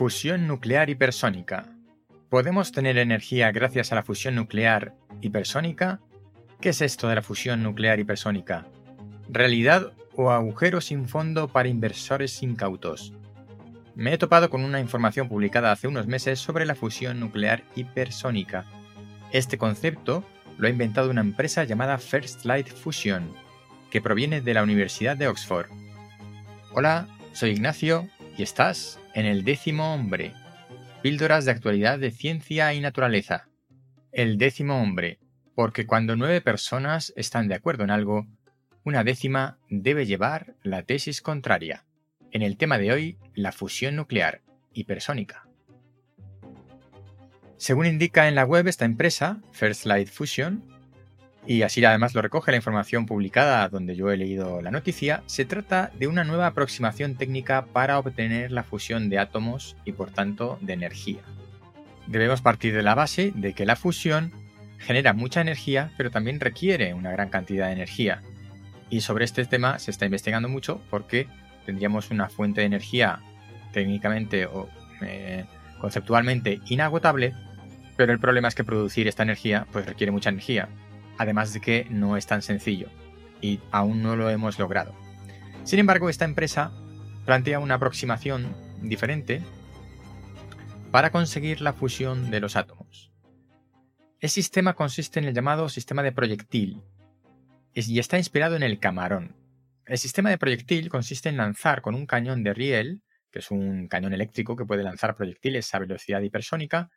Fusión nuclear hipersónica. ¿Podemos tener energía gracias a la fusión nuclear hipersónica? ¿Qué es esto de la fusión nuclear hipersónica? ¿Realidad o agujero sin fondo para inversores incautos? Me he topado con una información publicada hace unos meses sobre la fusión nuclear hipersónica. Este concepto lo ha inventado una empresa llamada First Light Fusion, que proviene de la Universidad de Oxford. Hola, soy Ignacio estás en el décimo hombre. Píldoras de actualidad de ciencia y naturaleza. El décimo hombre, porque cuando nueve personas están de acuerdo en algo, una décima debe llevar la tesis contraria. En el tema de hoy, la fusión nuclear hipersónica. Según indica en la web esta empresa, First Light Fusion, y así además lo recoge la información publicada donde yo he leído la noticia, se trata de una nueva aproximación técnica para obtener la fusión de átomos y por tanto de energía. Debemos partir de la base de que la fusión genera mucha energía, pero también requiere una gran cantidad de energía. Y sobre este tema se está investigando mucho porque tendríamos una fuente de energía técnicamente o eh, conceptualmente inagotable, pero el problema es que producir esta energía pues requiere mucha energía además de que no es tan sencillo y aún no lo hemos logrado. Sin embargo, esta empresa plantea una aproximación diferente para conseguir la fusión de los átomos. El sistema consiste en el llamado sistema de proyectil y está inspirado en el camarón. El sistema de proyectil consiste en lanzar con un cañón de riel, que es un cañón eléctrico que puede lanzar proyectiles a velocidad hipersónica,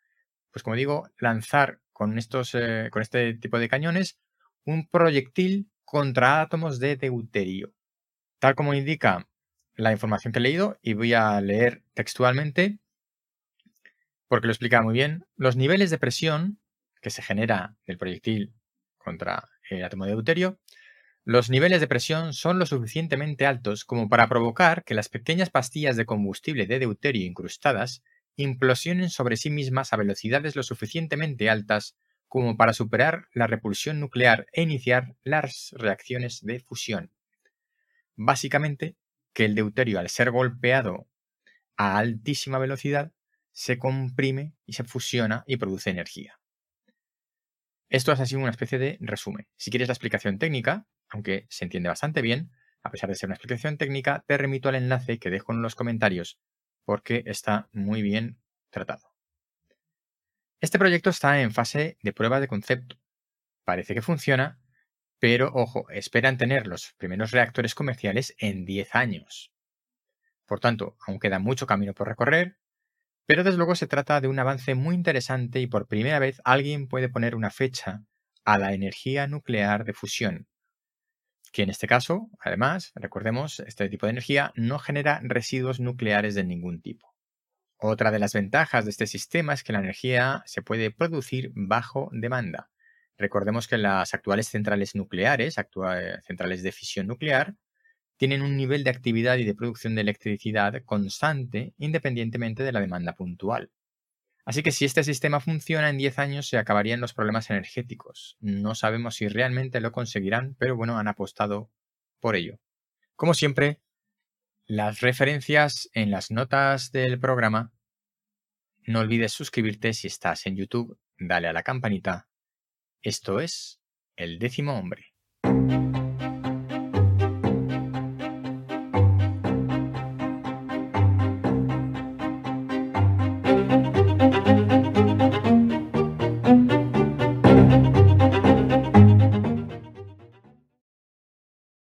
pues como digo, lanzar con, estos, eh, con este tipo de cañones un proyectil contra átomos de deuterio. Tal como indica la información que he leído, y voy a leer textualmente, porque lo explica muy bien, los niveles de presión que se genera del proyectil contra el átomo de deuterio, los niveles de presión son lo suficientemente altos como para provocar que las pequeñas pastillas de combustible de deuterio incrustadas implosionen sobre sí mismas a velocidades lo suficientemente altas como para superar la repulsión nuclear e iniciar las reacciones de fusión. Básicamente, que el deuterio al ser golpeado a altísima velocidad se comprime y se fusiona y produce energía. Esto es así una especie de resumen. Si quieres la explicación técnica, aunque se entiende bastante bien, a pesar de ser una explicación técnica, te remito al enlace que dejo en los comentarios porque está muy bien tratado. Este proyecto está en fase de prueba de concepto. Parece que funciona, pero ojo, esperan tener los primeros reactores comerciales en 10 años. Por tanto, aún queda mucho camino por recorrer, pero desde luego se trata de un avance muy interesante y por primera vez alguien puede poner una fecha a la energía nuclear de fusión, que en este caso, además, recordemos, este tipo de energía no genera residuos nucleares de ningún tipo. Otra de las ventajas de este sistema es que la energía se puede producir bajo demanda. Recordemos que las actuales centrales nucleares, centrales de fisión nuclear, tienen un nivel de actividad y de producción de electricidad constante independientemente de la demanda puntual. Así que si este sistema funciona en 10 años se acabarían los problemas energéticos. No sabemos si realmente lo conseguirán, pero bueno, han apostado por ello. Como siempre, las referencias en las notas del programa. No olvides suscribirte si estás en YouTube, dale a la campanita. Esto es El décimo hombre.